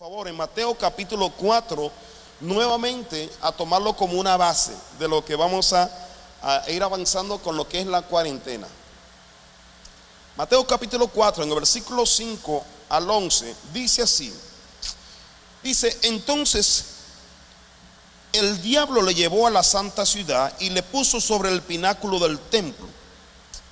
Favor, en Mateo capítulo 4, nuevamente a tomarlo como una base de lo que vamos a, a ir avanzando con lo que es la cuarentena. Mateo capítulo 4, en el versículo 5 al 11, dice así. Dice, entonces el diablo le llevó a la santa ciudad y le puso sobre el pináculo del templo.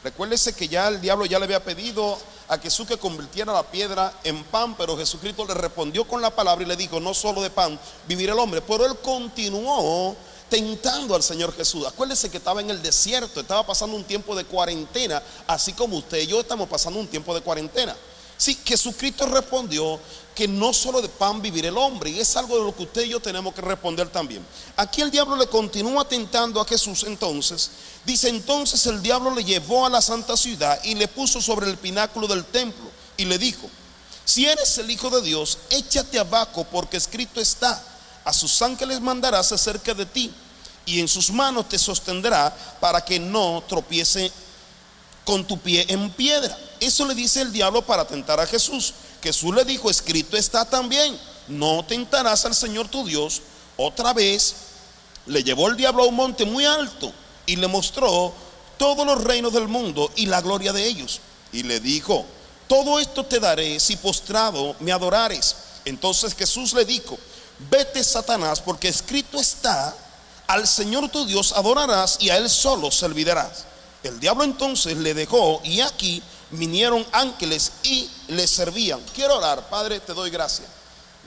Recuérdese que ya el diablo ya le había pedido a Jesús que convirtiera la piedra en pan, pero Jesucristo le respondió con la palabra y le dijo, no solo de pan vivir el hombre, pero él continuó tentando al Señor Jesús. Acuérdese que estaba en el desierto, estaba pasando un tiempo de cuarentena, así como usted y yo estamos pasando un tiempo de cuarentena. Sí, Jesucristo respondió que no solo de pan vivir el hombre, y es algo de lo que usted y yo tenemos que responder también. Aquí el diablo le continúa tentando a Jesús entonces. Dice entonces el diablo le llevó a la santa ciudad y le puso sobre el pináculo del templo y le dijo, si eres el Hijo de Dios, échate abajo porque escrito está, a sus ángeles mandarás acerca de ti y en sus manos te sostendrá para que no tropiece con tu pie en piedra. Eso le dice el diablo para tentar a Jesús. Jesús le dijo, escrito está también, no tentarás al Señor tu Dios. Otra vez le llevó el diablo a un monte muy alto y le mostró todos los reinos del mundo y la gloria de ellos. Y le dijo, todo esto te daré si postrado me adorares. Entonces Jesús le dijo, vete Satanás, porque escrito está, al Señor tu Dios adorarás y a Él solo servirás. El diablo entonces le dejó y aquí vinieron ángeles y le servían. Quiero orar, Padre, te doy gracias.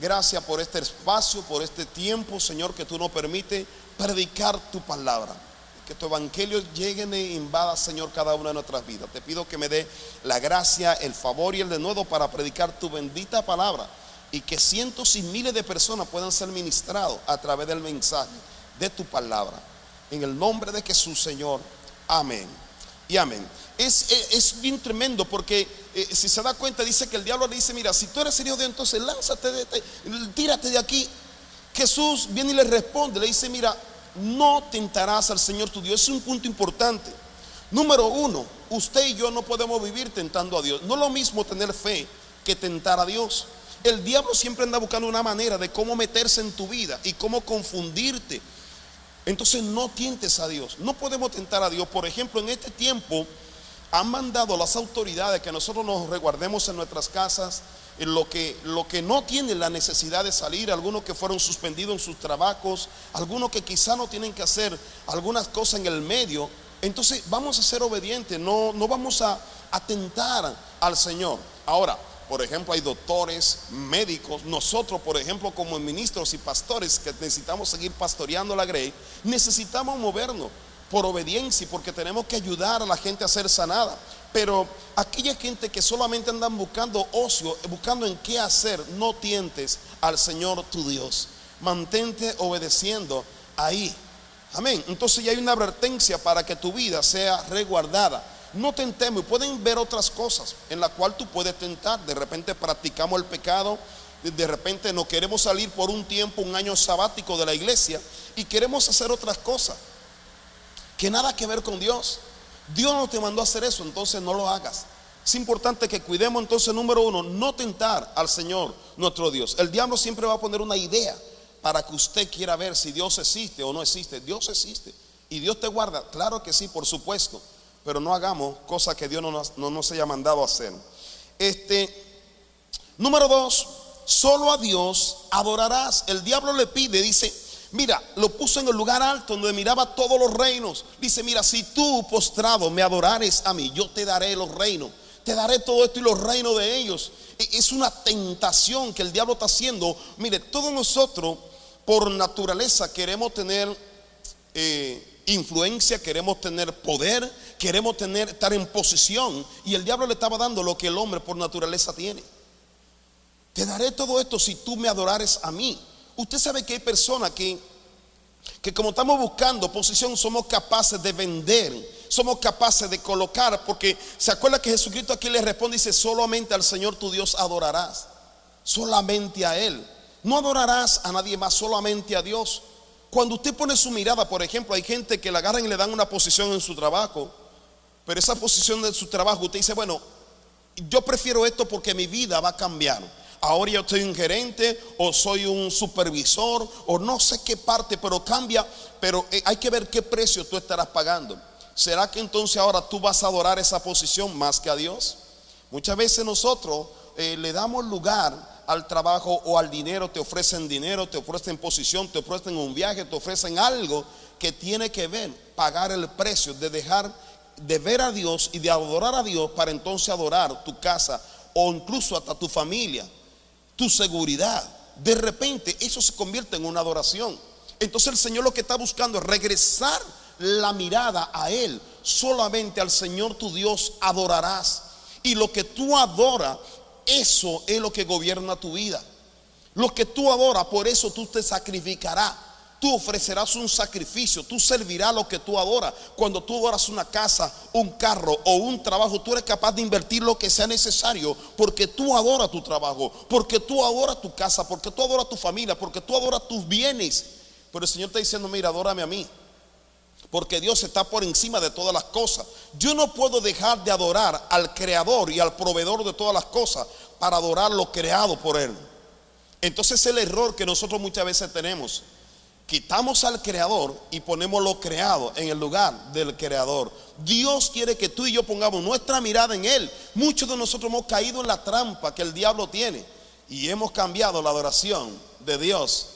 Gracias por este espacio, por este tiempo, Señor, que tú nos permites predicar tu palabra. Que tu evangelio llegue e invada, Señor, cada una de nuestras vidas. Te pido que me dé la gracia, el favor y el denuedo para predicar tu bendita palabra y que cientos y miles de personas puedan ser ministrados a través del mensaje de tu palabra. En el nombre de Jesús, Señor. Amén. Y. Es, es, es bien tremendo porque eh, si se da cuenta, dice que el diablo le dice: Mira, si tú eres serio de entonces lánzate, de, de, tírate de aquí. Jesús viene y le responde: Le dice, Mira, no tentarás al Señor tu Dios. Es un punto importante. Número uno, usted y yo no podemos vivir tentando a Dios. No es lo mismo tener fe que tentar a Dios. El diablo siempre anda buscando una manera de cómo meterse en tu vida y cómo confundirte. Entonces no tientes a Dios. No podemos tentar a Dios. Por ejemplo, en este tiempo han mandado las autoridades que nosotros nos reguardemos en nuestras casas, en lo que, lo que no tienen la necesidad de salir, algunos que fueron suspendidos en sus trabajos, algunos que quizá no tienen que hacer algunas cosas en el medio. Entonces vamos a ser obedientes, no, no vamos a atentar al Señor. Ahora, por ejemplo, hay doctores, médicos, nosotros, por ejemplo, como ministros y pastores que necesitamos seguir pastoreando la grey, necesitamos movernos por obediencia y porque tenemos que ayudar a la gente a ser sanada. Pero aquella gente que solamente andan buscando ocio, buscando en qué hacer, no tientes al Señor tu Dios. Mantente obedeciendo ahí. Amén. Entonces ya hay una advertencia para que tu vida sea resguardada. No tentemos. Pueden ver otras cosas en las cuales tú puedes tentar. De repente practicamos el pecado. De repente no queremos salir por un tiempo, un año sabático de la iglesia y queremos hacer otras cosas que nada que ver con Dios. Dios no te mandó a hacer eso, entonces no lo hagas. Es importante que cuidemos entonces, número uno, no tentar al Señor nuestro Dios. El diablo siempre va a poner una idea para que usted quiera ver si Dios existe o no existe. Dios existe y Dios te guarda. Claro que sí, por supuesto, pero no hagamos cosas que Dios no nos, no nos haya mandado a hacer. Este, número dos, solo a Dios adorarás. El diablo le pide, dice, Mira, lo puso en el lugar alto donde miraba todos los reinos. Dice, mira, si tú postrado me adorares a mí, yo te daré los reinos. Te daré todo esto y los reinos de ellos. Es una tentación que el diablo está haciendo. Mire, todos nosotros por naturaleza queremos tener eh, influencia, queremos tener poder, queremos tener, estar en posición. Y el diablo le estaba dando lo que el hombre por naturaleza tiene. Te daré todo esto si tú me adorares a mí. Usted sabe que hay personas que, que como estamos buscando posición, somos capaces de vender, somos capaces de colocar, porque se acuerda que Jesucristo aquí le responde dice, solamente al Señor tu Dios adorarás, solamente a Él. No adorarás a nadie más, solamente a Dios. Cuando usted pone su mirada, por ejemplo, hay gente que le agarran y le dan una posición en su trabajo, pero esa posición de su trabajo, usted dice, bueno, yo prefiero esto porque mi vida va a cambiar. ahora yo soy un gerente o soy un supervisor o no sé qué parte, pero cambia, pero eh, hay que ver qué precio tú estarás pagando. ¿Será que entonces ahora tú vas a adorar esa posición más que a Dios? Muchas veces nosotros eh, le damos lugar al trabajo o al dinero, te ofrecen dinero, te ofrecen posición, te ofrecen un viaje, te ofrecen algo que tiene que ver, pagar el precio de dejar de ver a Dios y de adorar a Dios para entonces adorar tu casa o incluso hasta tu familia, tu seguridad. De repente eso se convierte en una adoración. Entonces el Señor lo que está buscando es regresar la mirada a Él. Solamente al Señor tu Dios adorarás. Y lo que tú adoras, eso es lo que gobierna tu vida. Lo que tú adoras, por eso tú te sacrificarás. Tú ofrecerás un sacrificio, tú servirás lo que tú adoras. Cuando tú adoras una casa, un carro o un trabajo, tú eres capaz de invertir lo que sea necesario porque tú adoras tu trabajo, porque tú adoras tu casa, porque tú adoras tu familia, porque tú adoras tus bienes. Pero el Señor está diciendo, mira, adórame a mí porque Dios está por encima de todas las cosas. Yo no puedo dejar de adorar al creador y al proveedor de todas las cosas para adorar lo creado por Él. Entonces es el error que nosotros muchas veces tenemos. Quitamos al creador y ponemos lo creado en el lugar del creador. Dios quiere que tú y yo pongamos nuestra mirada en Él. Muchos de nosotros hemos caído en la trampa que el diablo tiene y hemos cambiado la adoración de Dios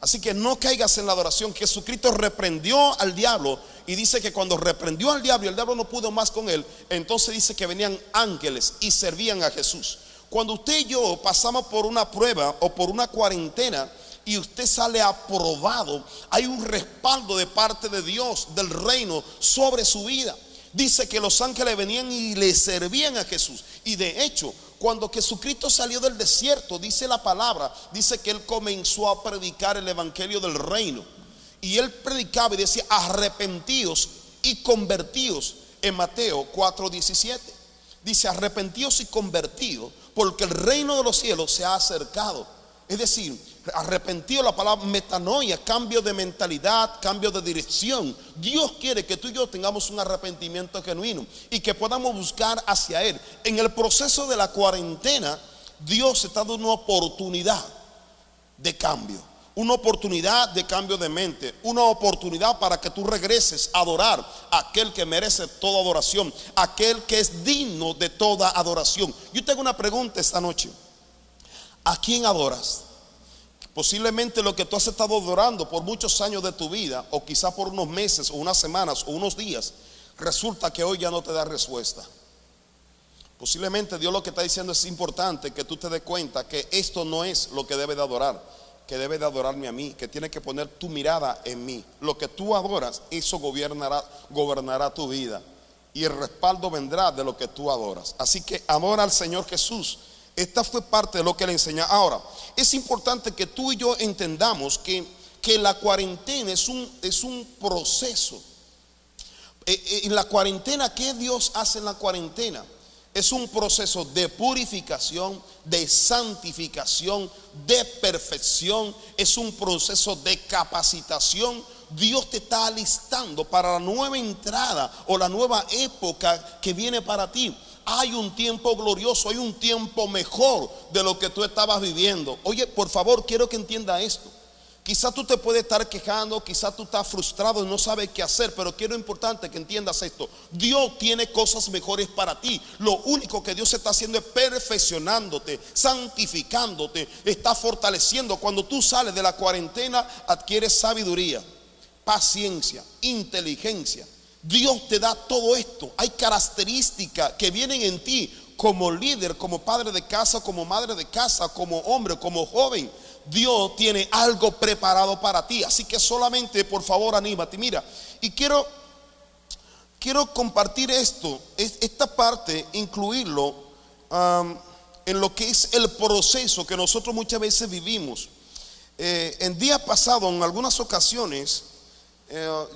Así que no caigas en la adoración. Jesucristo reprendió al diablo y dice que cuando reprendió al diablo y el diablo no pudo más con él, entonces dice que venían ángeles y servían a Jesús. Cuando usted y yo pasamos por una prueba o por una cuarentena y usted sale aprobado, hay un respaldo de parte de Dios, del reino, sobre su vida. Dice que los ángeles venían y le servían a Jesús. Y de hecho, cuando Jesucristo salió del desierto, dice la palabra, dice que él comenzó a predicar el evangelio del reino. Y él predicaba y decía, arrepentíos y convertíos en Mateo 4:17. Dice, arrepentíos y convertíos, porque el reino de los cielos se ha acercado. Es decir, arrepentido la palabra metanoia, cambio de mentalidad, cambio de dirección. Dios quiere que tú y yo tengamos un arrepentimiento genuino y que podamos buscar hacia Él. En el proceso de la cuarentena, Dios está dando una oportunidad de cambio, una oportunidad de cambio de mente, una oportunidad para que tú regreses a adorar a aquel que merece toda adoración, aquel que es digno de toda adoración. Yo tengo una pregunta esta noche. ¿A quién adoras? Posiblemente lo que tú has estado adorando por muchos años de tu vida, o quizá por unos meses, o unas semanas, o unos días, resulta que hoy ya no te da respuesta. Posiblemente Dios lo que está diciendo es importante que tú te des cuenta que esto no es lo que debe de adorar, que debe de adorarme a mí, que tiene que poner tu mirada en mí. Lo que tú adoras, eso gobernará, gobernará tu vida. Y el respaldo vendrá de lo que tú adoras. Así que adora al Señor Jesús esta fue parte de lo que le enseña. Ahora, es importante que tú y yo entendamos que, que la cuarentena es un, es un proceso. Eh, eh, en la cuarentena, ¿qué Dios hace en la cuarentena? Es un proceso de purificación, de santificación, de perfección. Es un proceso de capacitación. Dios te está alistando para la nueva entrada o la nueva época que viene para ti hay un tiempo glorioso, hay un tiempo mejor de lo que tú estabas viviendo. Oye, por favor, quiero que entienda esto. Quizá tú te puedes estar quejando, quizá tú estás frustrado y no sabes qué hacer, pero quiero importante que entiendas esto. Dios tiene cosas mejores para ti. Lo único que Dios está haciendo es perfeccionándote, santificándote, está fortaleciendo. Cuando tú sales de la cuarentena, adquieres sabiduría, paciencia, inteligencia, Dios te da todo esto. Hay características que vienen en ti como líder, como padre de casa, como madre de casa, como hombre, como joven. Dios tiene algo preparado para ti. Así que solamente, por favor, anímate. Mira, y quiero, quiero compartir esto, esta parte, incluirlo en lo que es el proceso que nosotros muchas veces vivimos. Eh, en días pasados, en algunas ocasiones, eh,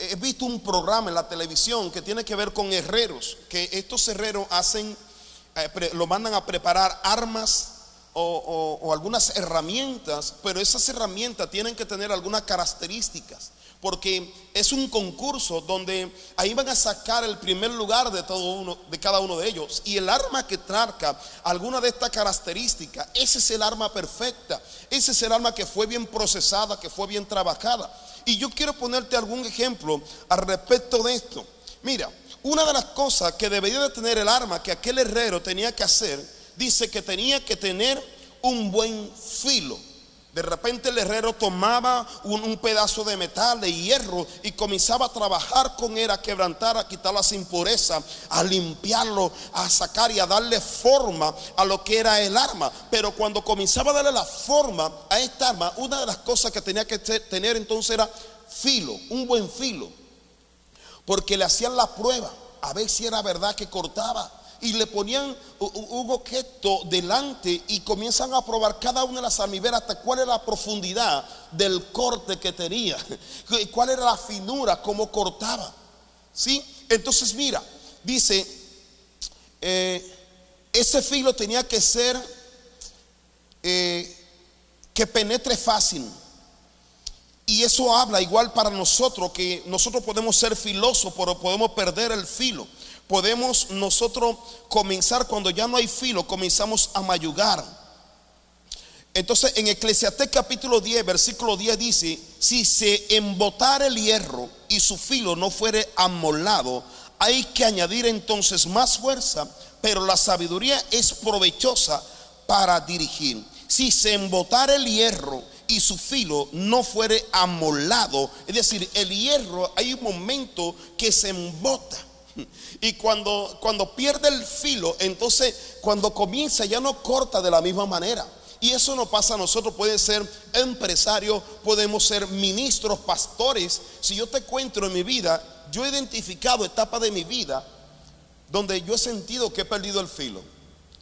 he visto un programa en la televisión que tiene que ver con herreros, que estos herreros hacen, eh, lo mandan a preparar armas o, algunas herramientas, pero esas herramientas tienen que tener algunas características. Porque es un concurso donde ahí van a sacar el primer lugar de todo uno, de cada uno de ellos. Y el arma que traca alguna de estas características, ese es el arma perfecta, ese es el arma que fue bien procesada, que fue bien trabajada. Y yo quiero ponerte algún ejemplo al respecto de esto. Mira, una de las cosas que debería de tener el arma que aquel herrero tenía que hacer, dice que tenía que tener un buen filo. De repente el herrero tomaba un, pedazo de metal, de hierro, y comenzaba a trabajar con él, a quebrantar, a quitar las impurezas, a limpiarlo, a sacar y a darle forma a lo que era el arma. Pero cuando comenzaba a darle la forma a esta arma, una de las cosas que tenía que tener entonces era filo, un buen filo. Porque le hacían la prueba, a ver si era verdad que cortaba y le ponían un objeto delante y comienzan a probar cada una de las almiberas hasta cuál era la profundidad del corte que tenía, cuál era la finura, cómo cortaba. ¿Sí? Entonces mira, dice, eh, ese filo tenía que ser eh, que penetre fácil. Y eso habla igual para nosotros, que nosotros podemos ser filosos, pero podemos perder el filo podemos nosotros comenzar cuando ya no hay filo, comenzamos a mayugar. Entonces en Eclesiastés capítulo 10, versículo 10 dice, si se embotara el hierro y su filo no fuere amolado, hay que añadir entonces más fuerza, pero la sabiduría es provechosa para dirigir. Si se embotara el hierro y su filo no fuere amolado, es decir, el hierro hay un momento que se embota. Y cuando, cuando pierde el filo, entonces cuando comienza ya no corta de la misma manera. Y eso no pasa a nosotros, puede ser empresarios, podemos ser ministros, pastores. Si yo te cuento en mi vida, yo he identificado etapas de mi vida donde yo he sentido que he perdido el filo,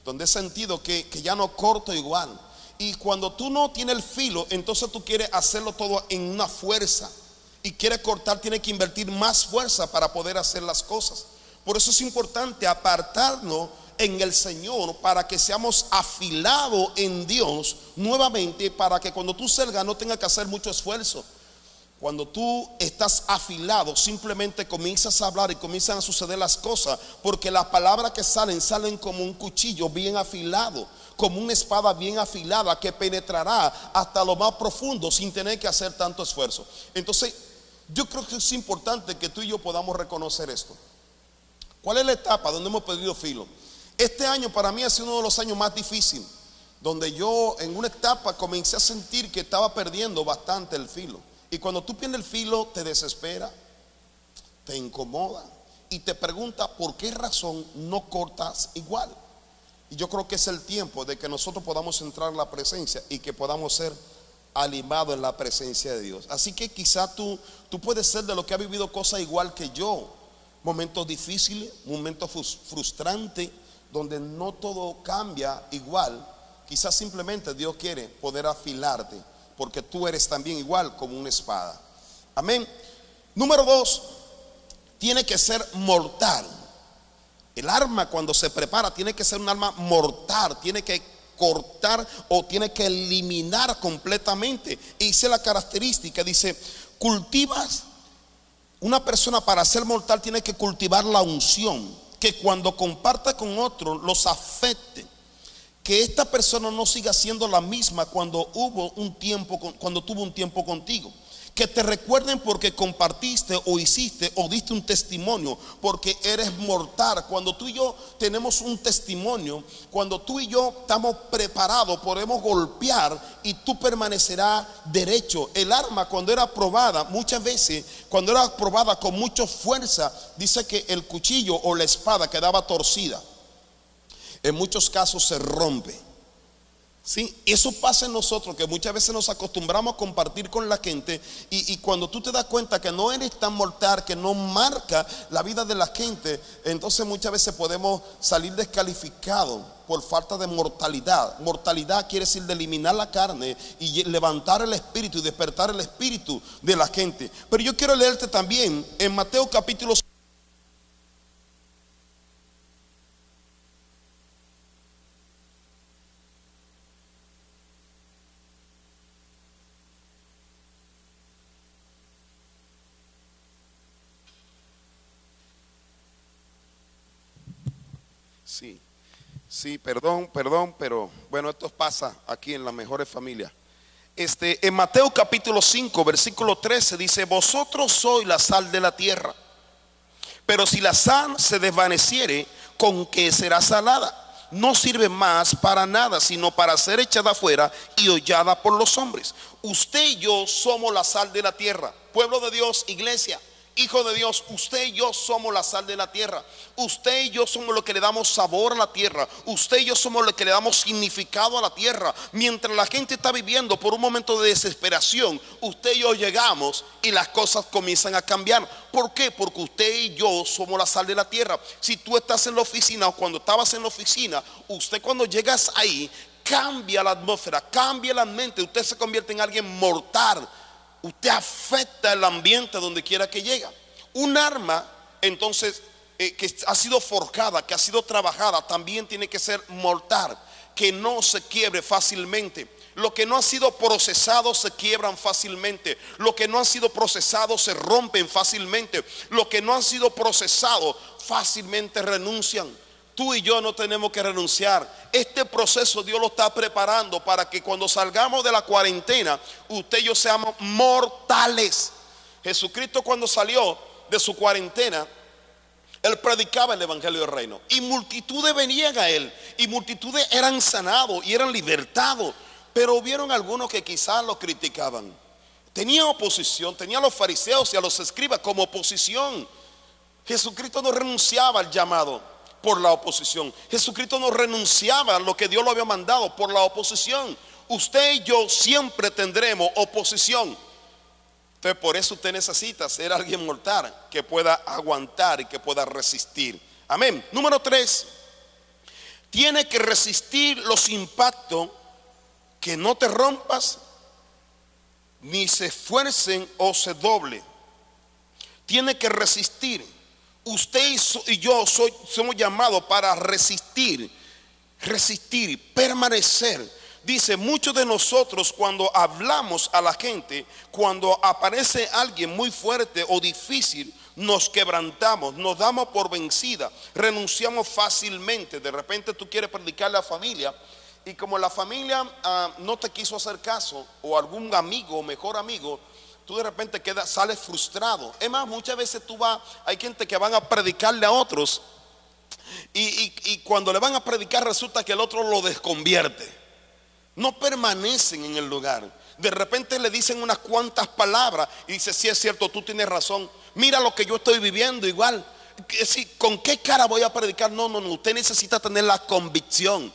donde he sentido que, que ya no corto igual. Y cuando tú no tienes el filo, entonces tú quieres hacerlo todo en una fuerza y quiere cortar, tiene que invertir más fuerza para poder hacer las cosas. Por eso es importante apartarnos en el Señor para que seamos afilados en Dios nuevamente para que cuando tú salgas no tengas que hacer mucho esfuerzo. Cuando tú estás afilado, simplemente comienzas a hablar y comienzan a suceder las cosas, porque las palabras que salen salen como un cuchillo bien afilado, como una espada bien afilada que penetrará hasta lo más profundo sin tener que hacer tanto esfuerzo. Entonces, yo creo que es importante que tú y yo podamos reconocer esto. ¿Cuál es la etapa donde hemos perdido filo? Este año para mí ha sido uno de los años más difíciles, donde yo en una etapa comencé a sentir que estaba perdiendo bastante el filo. Y cuando tú pierdes el filo, te desespera, te incomoda y te pregunta por qué razón no cortas igual. Y yo creo que es el tiempo de que nosotros podamos entrar en la presencia y que podamos ser animado en la presencia de Dios. Así que quizá tú, tú puedes ser de lo que ha vivido cosas igual que yo. Momentos difíciles, momentos frustrantes, donde no todo cambia igual. Quizás simplemente Dios quiere poder afilarte, porque tú eres también igual como una espada. Amén. Número dos, tiene que ser mortal. El arma cuando se prepara tiene que ser un arma mortal, tiene que cortar o tiene que eliminar completamente. Y dice la característica, dice, cultivas, una persona para ser mortal tiene que cultivar la unción, que cuando comparta con otro los afecte. Que esta persona no siga siendo la misma cuando hubo un tiempo, cuando tuvo un tiempo contigo que te recuerden porque compartiste o hiciste o diste un testimonio, porque eres mortal. Cuando tú y yo tenemos un testimonio, cuando tú y yo estamos preparados, podemos golpear y tú permanecerás derecho. El arma cuando era probada, muchas veces, cuando era probada con mucha fuerza, dice que el cuchillo o la espada quedaba torcida. En muchos casos se rompe. Sí, eso pasa en nosotros, que muchas veces nos acostumbramos a compartir con la gente y, cuando tú te das cuenta que no eres tan mortal, que no marca la vida de la gente, entonces muchas veces podemos salir descalificados por falta de mortalidad. Mortalidad quiere decir de eliminar la carne y levantar el espíritu y despertar el espíritu de la gente. Pero yo quiero leerte también en Mateo capítulo Sí, sí, perdón, perdón, pero bueno, esto pasa aquí en las mejores familias. Este, en Mateo capítulo 5, versículo 13 dice, vosotros sois la sal de la tierra, pero si la sal se desvaneciere, ¿con qué será salada? No sirve más para nada, sino para ser echada afuera y hollada por los hombres. Usted y yo somos la sal de la tierra, pueblo de Dios, iglesia. Hijo de Dios, usted y yo somos la sal de la tierra. Usted y yo somos los que le damos sabor a la tierra. Usted y yo somos los que le damos significado a la tierra. Mientras la gente está viviendo por un momento de desesperación, usted y yo llegamos y las cosas comienzan a cambiar. ¿Por qué? Porque usted y yo somos la sal de la tierra. Si tú estás en la oficina o cuando estabas en la oficina, usted cuando llegas ahí cambia la atmósfera, cambia la mente. Usted se convierte en alguien mortal usted afecta el ambiente donde quiera que llega. Un arma, entonces, eh, que ha sido forjada, que ha sido trabajada, también tiene que ser mortal, que no se quiebre fácilmente. Lo que no ha sido procesado se quiebran fácilmente. Lo que no ha sido procesado se rompen fácilmente. Lo que no ha sido procesado fácilmente renuncian. Tú y yo no tenemos que renunciar. Este proceso Dios lo está preparando para que cuando salgamos de la cuarentena, usted y yo seamos mortales. Jesucristo cuando salió de su cuarentena, él predicaba el Evangelio del Reino. Y multitudes venían a él. Y multitudes eran sanados y eran libertados. Pero hubieron algunos que quizás lo criticaban. Tenía oposición, tenía a los fariseos y a los escribas como oposición. Jesucristo no renunciaba al llamado por la oposición. Jesucristo no renunciaba a lo que Dios lo había mandado por la oposición. Usted y yo siempre tendremos oposición. Entonces por eso usted necesita ser alguien mortal que pueda aguantar y que pueda resistir. Amén. Número tres, tiene que resistir los impactos que no te rompas ni se esfuercen o se doble. Tiene que resistir Usted y yo somos llamados para resistir, resistir, permanecer. Dice, muchos de nosotros cuando hablamos a la gente, cuando aparece alguien muy fuerte o difícil, nos quebrantamos, nos damos por vencida, renunciamos fácilmente. De repente tú quieres predicar a la familia y como la familia ah, no te quiso hacer caso o algún amigo o mejor amigo tú de repente quedas, sales frustrado. Es más, muchas veces tú vas, hay gente que van a predicarle a otros y, cuando le van a predicar resulta que el otro lo desconvierte. No permanecen en el lugar. De repente le dicen unas cuantas palabras y dice, si es cierto, tú tienes razón. Mira lo que yo estoy viviendo igual. ¿Con qué cara voy a predicar? No, no, no. Usted necesita tener la convicción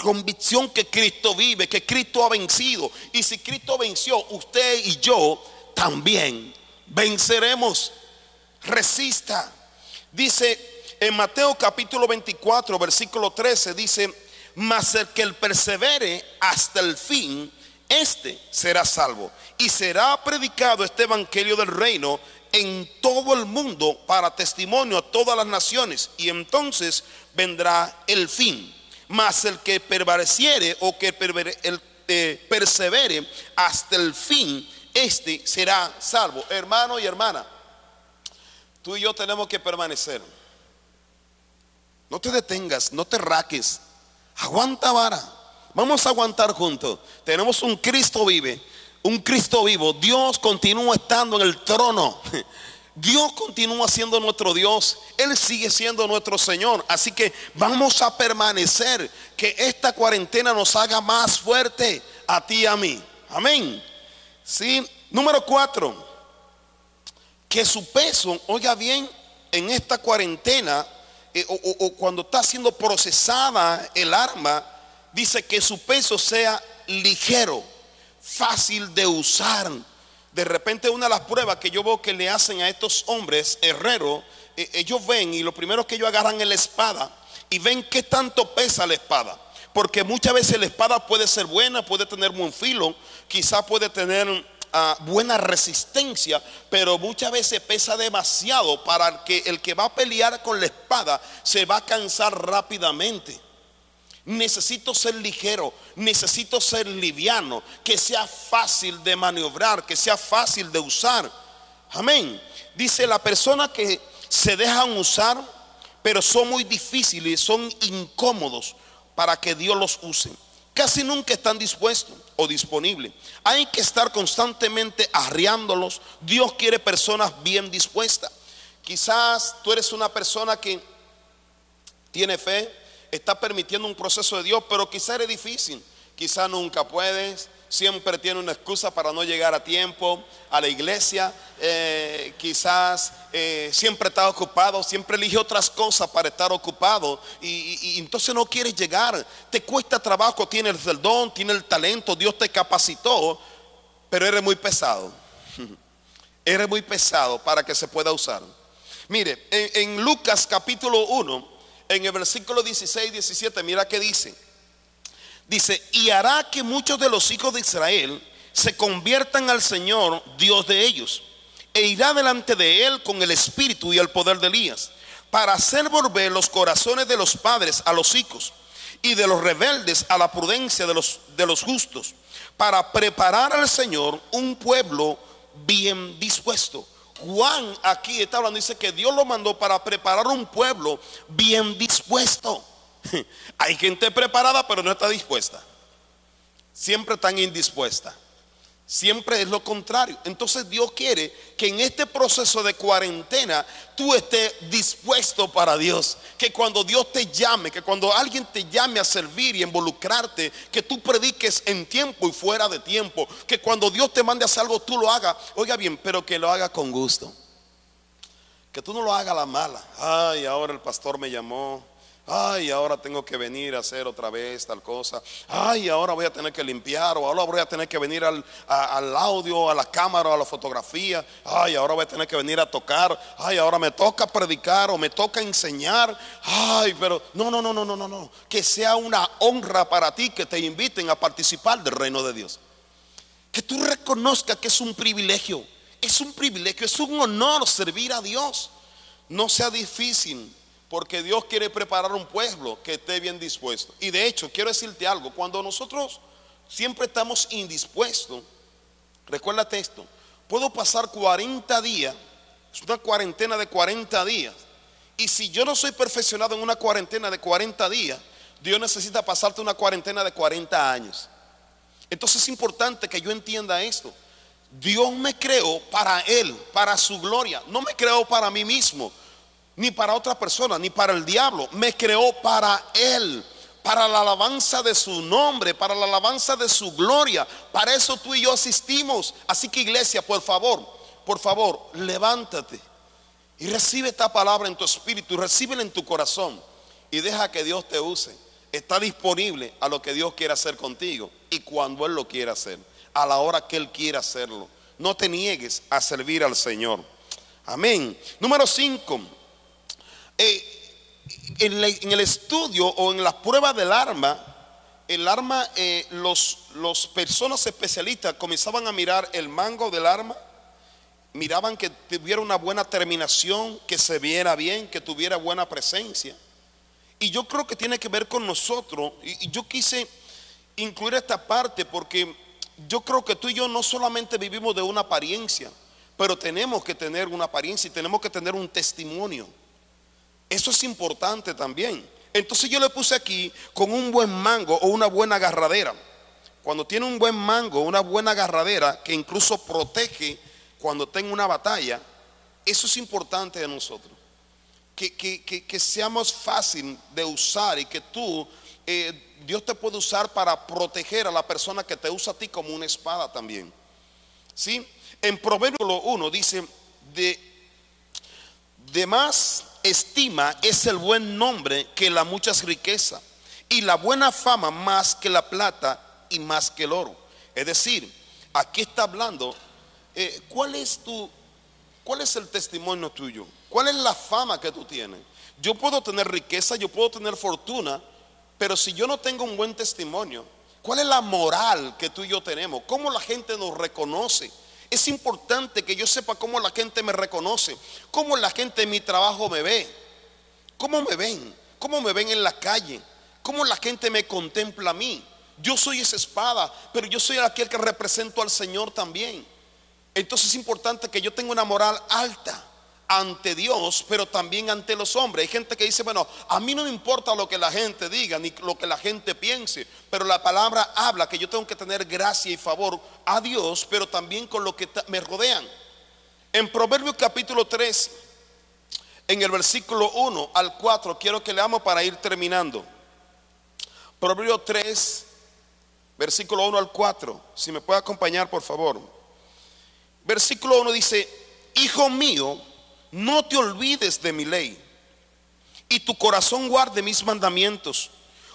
convicción que Cristo vive, que Cristo ha vencido. Y si Cristo venció, usted y yo también venceremos. Resista. Dice en Mateo capítulo 24, versículo 13, dice, mas el que el persevere hasta el fin, este será salvo. Y será predicado este evangelio del reino en todo el mundo para testimonio a todas las naciones. Y entonces vendrá el fin. Mas el que permaneciere o que el, eh, persevere hasta el fin, este será salvo. Hermano y hermana, tú y yo tenemos que permanecer. No te detengas, no te raques. Aguanta vara. Vamos a aguantar juntos. Tenemos un Cristo vive, un Cristo vivo. Dios continúa estando en el trono. Dios continúa siendo nuestro Dios. Él sigue siendo nuestro Señor. Así que vamos a permanecer. Que esta cuarentena nos haga más fuerte a ti y a mí. Amén. Sí, número cuatro, que su peso, oiga bien, en esta cuarentena eh, o, cuando está siendo procesada el arma, dice que su peso sea ligero, fácil de usar. De repente una de las pruebas que yo veo que le hacen a estos hombres herreros, eh, ellos ven y lo primero que ellos agarran es la espada y ven qué tanto pesa la espada. Porque muchas veces la espada puede ser buena, puede tener buen filo, quizá puede tener ah, buena resistencia, pero muchas veces pesa demasiado para que el que va a pelear con la espada se va a cansar rápidamente. Necesito ser ligero, necesito ser liviano, que sea fácil de maniobrar, que sea fácil de usar. Amén. Dice la persona que se dejan usar pero son muy difíciles, son incómodos para que Dios los use. Casi nunca están dispuestos o disponibles. Hay que estar constantemente arriándolos. Dios quiere personas bien dispuestas. Quizás tú eres una persona que tiene fe, está permitiendo un proceso de Dios, pero quizás es difícil. Quizás nunca puedes, siempre tiene una excusa para no llegar a tiempo a la iglesia, eh, quizás eh, siempre está ocupado, siempre elige otras cosas para estar ocupado y, entonces no quieres llegar, te cuesta trabajo, tienes el don, tienes el talento, Dios te capacitó, pero eres muy pesado, eres muy pesado para que se pueda usar. Mire, en, Lucas capítulo 1, en el versículo 16 17, mira que dice. Dice, y hará que muchos de los hijos de Israel se conviertan al Señor, Dios de ellos, e irá delante de él con el espíritu y el poder de Elías, para hacer volver los corazones de los padres a los hijos y de los rebeldes a la prudencia de los, de los justos, para preparar al Señor un pueblo bien dispuesto. Juan aquí está hablando, dice que Dios lo mandó para preparar un pueblo bien dispuesto. Hay gente preparada pero no está dispuesta. Siempre están indispuesta. Siempre es lo contrario. Entonces Dios quiere que en este proceso de cuarentena tú estés dispuesto para Dios. Que cuando Dios te llame, que cuando alguien te llame a servir y involucrarte, que tú prediques en tiempo y fuera de tiempo. Que cuando Dios te mande a hacer algo, tú lo hagas. Oiga bien, pero que lo haga con gusto. Que tú no lo hagas a la mala. Ay, ahora el pastor me llamó. Ay, ahora tengo que venir a hacer otra vez tal cosa. Ay, ahora voy a tener que limpiar. O ahora voy a tener que venir al, audio, a la cámara, a la fotografía. Ay, ahora voy a tener que venir a tocar. Ay, ahora me toca predicar o me toca enseñar. Ay, pero no, no, no, no, no, no, no. Que sea una honra para ti que te inviten a participar del reino de Dios. Que tú reconozcas que es un privilegio. Es un privilegio, es un honor servir a Dios. No sea difícil porque Dios quiere preparar un pueblo que esté bien dispuesto. Y de hecho, quiero decirte algo, cuando nosotros siempre estamos indispuestos, recuérdate esto, puedo pasar 40 días, es una cuarentena de 40 días, y si yo no soy perfeccionado en una cuarentena de 40 días, Dios necesita pasarte una cuarentena de 40 años. Entonces es importante que yo entienda esto. Dios me creó para Él, para su gloria. No me creó para mí mismo ni para otra persona, ni para el diablo. Me creó para Él, para la alabanza de su nombre, para la alabanza de su gloria. Para eso tú y yo asistimos. Así que iglesia, por favor, por favor, levántate y recibe esta palabra en tu espíritu, recíbela en tu corazón y deja que Dios te use. Está disponible a lo que Dios quiere hacer contigo y cuando Él lo quiera hacer, a la hora que Él quiera hacerlo. No te niegues a servir al Señor. Amén. Número 5. Eh, en, el estudio o en la prueba del arma, el arma, eh, los, los personas especialistas comenzaban a mirar el mango del arma, miraban que tuviera una buena terminación, que se viera bien, que tuviera buena presencia. Y yo creo que tiene que ver con nosotros. y yo quise incluir esta parte porque yo creo que tú y yo no solamente vivimos de una apariencia, pero tenemos que tener una apariencia y tenemos que tener un testimonio. Eso es importante también. Entonces yo le puse aquí con un buen mango o una buena agarradera. Cuando tiene un buen mango, una buena agarradera que incluso protege cuando tenga una batalla, eso es importante de nosotros. Que, seamos fácil de usar y que tú, eh, Dios te puede usar para proteger a la persona que te usa a ti como una espada también. ¿Sí? En Proverbio 1 dice, de, de más estima es el buen nombre que la muchas riquezas y la buena fama más que la plata y más que el oro. Es decir, aquí está hablando, eh, ¿cuál es tu, cuál es el testimonio tuyo? ¿Cuál es la fama que tú tienes? Yo puedo tener riqueza, yo puedo tener fortuna, pero si yo no tengo un buen testimonio, ¿cuál es la moral que tú y yo tenemos? ¿Cómo la gente nos reconoce? Es importante que yo sepa cómo la gente me reconoce, cómo la gente en mi trabajo me ve, cómo me ven, cómo me ven en la calle, cómo la gente me contempla a mí. Yo soy esa espada, pero yo soy aquel que represento al Señor también. Entonces es importante que yo tenga una moral alta, ante Dios, pero también ante los hombres. Hay gente que dice, bueno, a mí no me importa lo que la gente diga, ni lo que la gente piense, pero la palabra habla que yo tengo que tener gracia y favor a Dios, pero también con lo que me rodean. En Proverbios capítulo 3, en el versículo 1 al 4, quiero que leamos para ir terminando. Proverbios 3, versículo 1 al 4, si me puede acompañar, por favor. Versículo 1 dice, Hijo mío, no te olvides de mi ley y tu corazón guarde mis mandamientos,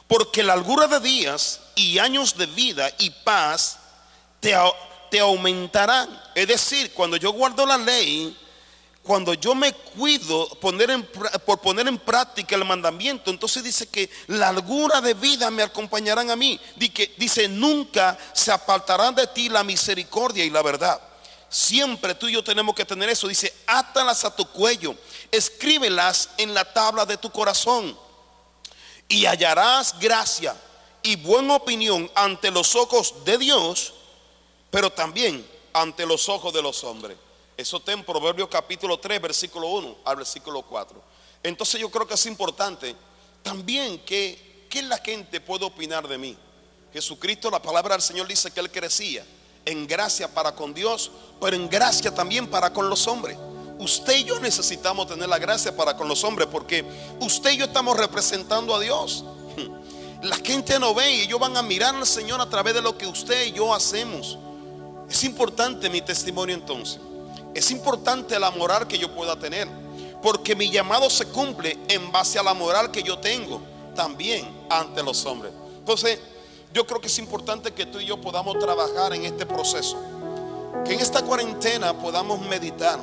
porque la largura de días y años de vida y paz te, te aumentarán. Es decir, cuando yo guardo la ley, cuando yo me cuido poner en, por poner en práctica el mandamiento, entonces dice que la largura de vida me acompañarán a mí. Dice, dice, nunca se apartarán de ti la misericordia y la verdad. Siempre tú y yo tenemos que tener eso. Dice, átalas a tu cuello, escríbelas en la tabla de tu corazón y hallarás gracia y buena opinión ante los ojos de Dios, pero también ante los ojos de los hombres. Eso está en Proverbios capítulo 3, versículo 1 al versículo 4. Entonces yo creo que es importante también que, que la gente puede opinar de mí. Jesucristo, la palabra del Señor dice que Él crecía en gracia para con Dios, pero en gracia también para con los hombres. Usted y yo necesitamos tener la gracia para con los hombres porque usted y yo estamos representando a Dios. La gente no ve y ellos van a mirar al Señor a través de lo que usted y yo hacemos. Es importante mi testimonio entonces. Es importante la moral que yo pueda tener. Porque mi llamado se cumple en base a la moral que yo tengo también ante los hombres. Entonces, yo creo que es importante que tú y yo podamos trabajar en este proceso. Que en esta cuarentena podamos meditar.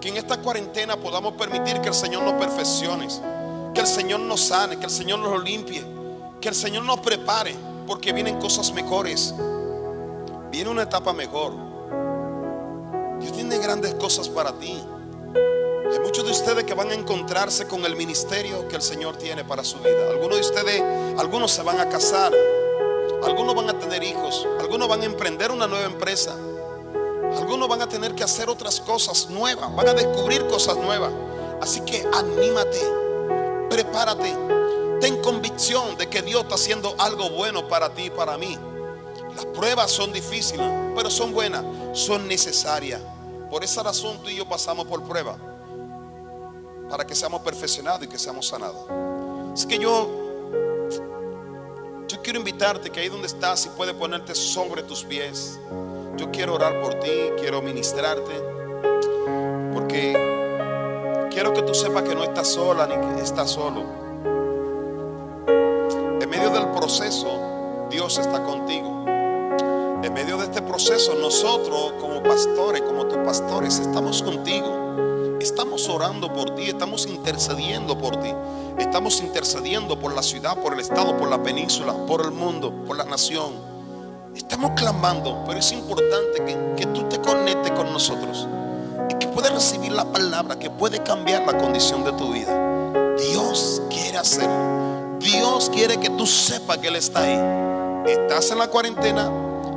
Que en esta cuarentena podamos permitir que el Señor nos perfeccione. Que el Señor nos sane, que el Señor nos limpie. Que el Señor nos prepare. Porque vienen cosas mejores. Viene una etapa mejor. Dios tiene grandes cosas para ti. Hay muchos de ustedes que van a encontrarse con el ministerio que el Señor tiene para su vida. Algunos de ustedes, algunos se van a casar. Algunos van a tener hijos, algunos van a emprender una nueva empresa, algunos van a tener que hacer otras cosas nuevas, van a descubrir cosas nuevas. Así que anímate, prepárate, ten convicción de que Dios está haciendo algo bueno para ti y para mí. Las pruebas son difíciles, pero son buenas, son necesarias. Por esa razón tú y yo pasamos por prueba, para que seamos perfeccionados y que seamos sanados. Es que yo quiero invitarte que ahí donde estás, si puedes ponerte sobre tus pies. Yo quiero orar por ti, quiero ministrarte. Porque quiero que tú sepas que no estás sola ni que estás solo. En medio del proceso, Dios está contigo. En medio de este proceso, nosotros como pastores, como tus pastores, estamos contigo. Estamos orando por ti, estamos intercediendo por ti. Estamos intercediendo por la ciudad, por el estado, por la península, por el mundo, por la nación. Estamos clamando, pero es importante que, tú te conectes con nosotros y que puedas recibir la palabra que puede cambiar la condición de tu vida. Dios quiere hacerlo. Dios quiere que tú sepas que Él está ahí. Estás en la cuarentena,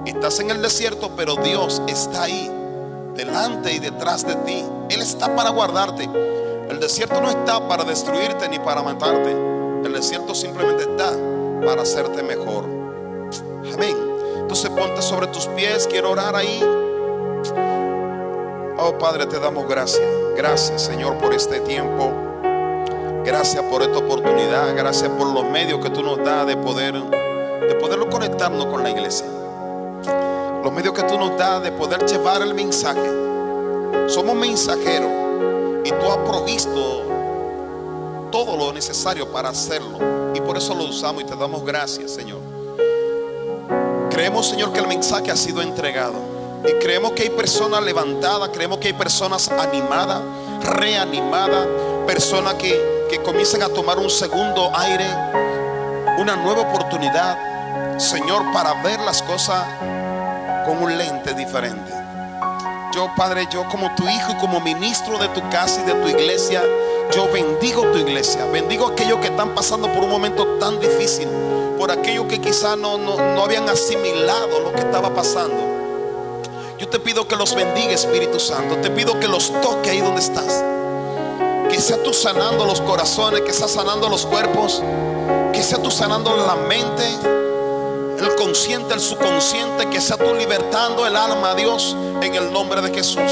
estás en el desierto, pero Dios está ahí, delante y detrás de ti. Él está para guardarte. El desierto no está para destruirte ni para matarte. El desierto simplemente está para hacerte mejor. Amén. Entonces ponte sobre tus pies. Quiero orar ahí. Oh Padre, te damos gracias. Gracias Señor por este tiempo. Gracias por esta oportunidad. Gracias por los medios que tú nos das de poder, de poderlo conectarnos con la iglesia. Los medios que tú nos das de poder llevar el mensaje. Somos mensajeros y tú has provisto todo lo necesario para hacerlo. Y por eso lo usamos y te damos gracias, Señor. Creemos, Señor, que el mensaje ha sido entregado. Y creemos que hay personas levantadas, creemos que hay personas animadas, reanimadas, personas que, que comiencen a tomar un segundo aire, una nueva oportunidad, Señor, para ver las cosas con un lente diferente. Yo, Padre, yo como tu hijo y como ministro de tu casa y de tu iglesia, yo bendigo tu iglesia. Bendigo a aquellos que están pasando por un momento tan difícil. Por aquellos que quizás no, no, habían asimilado lo que estaba pasando. Yo te pido que los bendiga, Espíritu Santo. Te pido que los toque ahí donde estás. Que sea tú sanando los corazones, que sea sanando los cuerpos, que sea tú sanando la mente, el consciente, el subconsciente, que sea tú libertando el alma a Dios en el nombre de Jesús.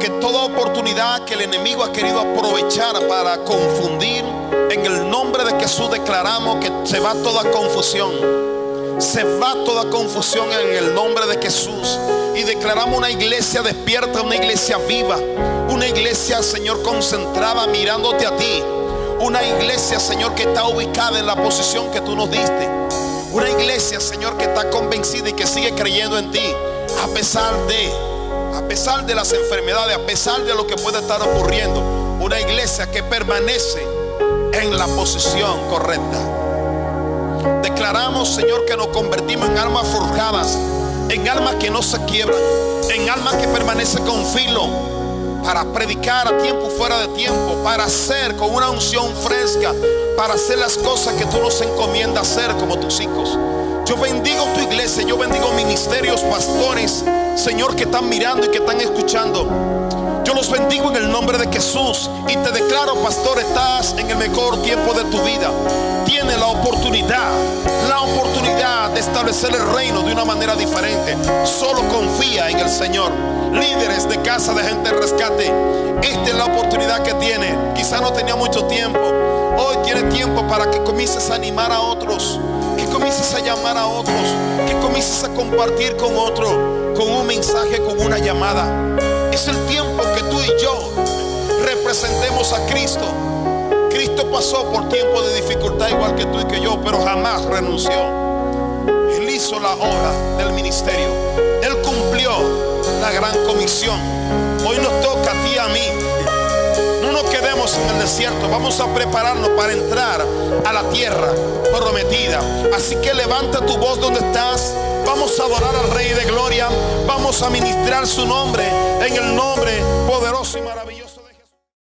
Que toda oportunidad que el enemigo ha querido aprovechar para confundir, en el nombre de Jesús declaramos que se va toda confusión. Se va toda confusión en el nombre de Jesús. Y declaramos una iglesia despierta, una iglesia viva. Una iglesia, Señor, concentrada mirándote a ti. Una iglesia, Señor, que está ubicada en la posición que tú nos diste. Una iglesia, Señor, que está convencida y que sigue creyendo en ti. A pesar de, a pesar de las enfermedades, a pesar de lo que puede estar ocurriendo. Una iglesia que permanece en la posición correcta. Declaramos, Señor, que nos convertimos en almas forjadas, en almas que no se quiebran, en almas que permanecen con filo, para predicar a tiempo fuera de tiempo, para hacer con una unción fresca, para hacer las cosas que tú nos encomiendas hacer como tus hijos. Yo bendigo tu iglesia, yo bendigo ministerios, pastores, Señor, que están mirando y que están escuchando. Yo los bendigo en el nombre de Jesús y te declaro, pastor, estás en el mejor tiempo de tu vida. Tiene la oportunidad, la oportunidad de establecer el reino de una manera diferente. Solo confía en el Señor. Líderes de casa de gente rescate, esta es la oportunidad que tiene. Quizá no tenía mucho tiempo. Hoy tiene tiempo para que comiences a animar a otros, que comiences a llamar a otros, que comiences a compartir con otro, con un mensaje, con una llamada. Es el tiempo que tú y yo representemos a Cristo. Cristo pasó por tiempo de dificultad igual que tú y que yo, pero jamás renunció. Él hizo la obra del ministerio. Él cumplió la gran comisión. Hoy nos toca a ti a mí. No nos quedemos en el desierto. Vamos a prepararnos para entrar a la tierra prometida. Así que levanta tu voz donde estás. Vamos a adorar al Rey de Gloria. Vamos a ministrar su nombre en el nombre poderoso y maravilloso.